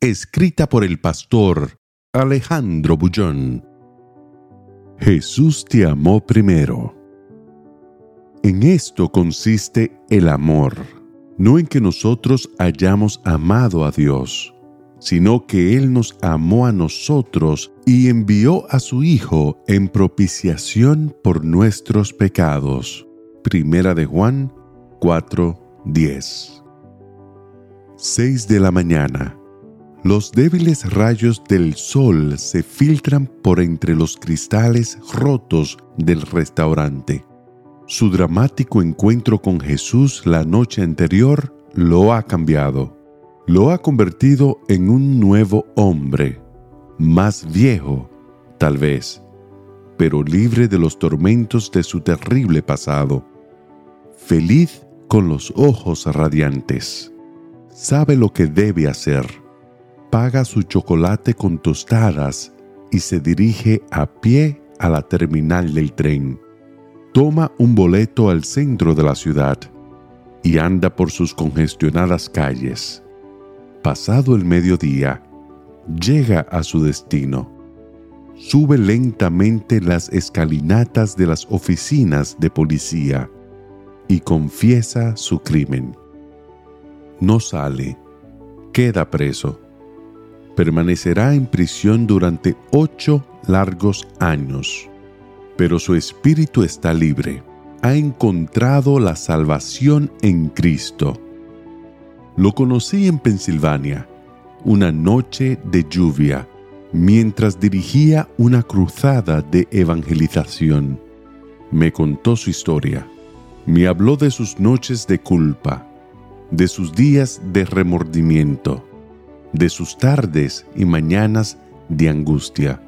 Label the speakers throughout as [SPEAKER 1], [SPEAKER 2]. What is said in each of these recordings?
[SPEAKER 1] Escrita por el pastor Alejandro Bullón. Jesús te amó primero. En esto consiste el amor, no en que nosotros hayamos amado a Dios, sino que Él nos amó a nosotros y envió a su Hijo en propiciación por nuestros pecados. Primera de Juan 4:10. 6 de la mañana. Los débiles rayos del sol se filtran por entre los cristales rotos del restaurante. Su dramático encuentro con Jesús la noche anterior lo ha cambiado. Lo ha convertido en un nuevo hombre, más viejo, tal vez, pero libre de los tormentos de su terrible pasado. Feliz con los ojos radiantes. Sabe lo que debe hacer. Paga su chocolate con tostadas y se dirige a pie a la terminal del tren toma un boleto al centro de la ciudad y anda por sus congestionadas calles. Pasado el mediodía, llega a su destino. Sube lentamente las escalinatas de las oficinas de policía y confiesa su crimen. No sale, queda preso. Permanecerá en prisión durante ocho largos años pero su espíritu está libre. Ha encontrado la salvación en Cristo. Lo conocí en Pensilvania, una noche de lluvia, mientras dirigía una cruzada de evangelización. Me contó su historia. Me habló de sus noches de culpa, de sus días de remordimiento, de sus tardes y mañanas de angustia.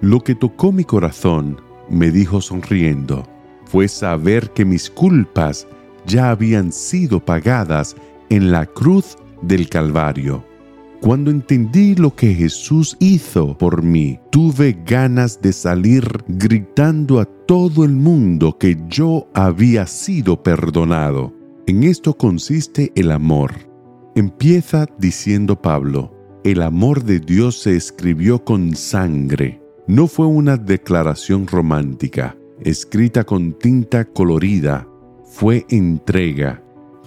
[SPEAKER 1] Lo que tocó mi corazón me dijo sonriendo, fue saber que mis culpas ya habían sido pagadas en la cruz del Calvario. Cuando entendí lo que Jesús hizo por mí, tuve ganas de salir gritando a todo el mundo que yo había sido perdonado. En esto consiste el amor. Empieza diciendo Pablo, el amor de Dios se escribió con sangre no fue una declaración romántica, escrita con tinta colorida, fue entrega,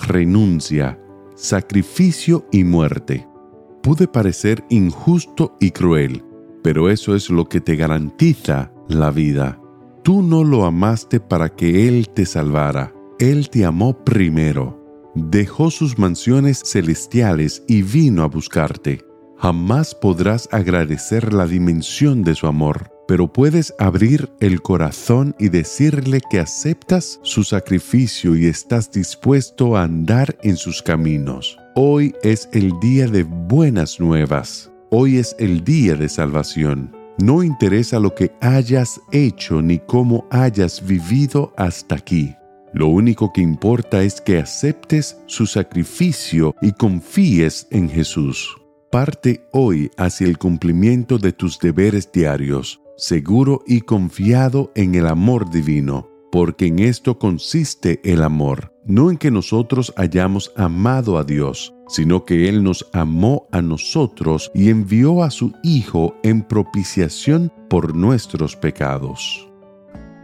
[SPEAKER 1] renuncia, sacrificio y muerte. Pude parecer injusto y cruel, pero eso es lo que te garantiza la vida. Tú no lo amaste para que Él te salvara, Él te amó primero, dejó sus mansiones celestiales y vino a buscarte jamás podrás agradecer la dimensión de su amor, pero puedes abrir el corazón y decirle que aceptas su sacrificio y estás dispuesto a andar en sus caminos. Hoy es el día de buenas nuevas. Hoy es el día de salvación. No interesa lo que hayas hecho ni cómo hayas vivido hasta aquí. Lo único que importa es que aceptes su sacrificio y confíes en Jesús. Parte hoy hacia el cumplimiento de tus deberes diarios, seguro y confiado en el amor divino, porque en esto consiste el amor, no en que nosotros hayamos amado a Dios, sino que Él nos amó a nosotros y envió a su Hijo en propiciación por nuestros pecados.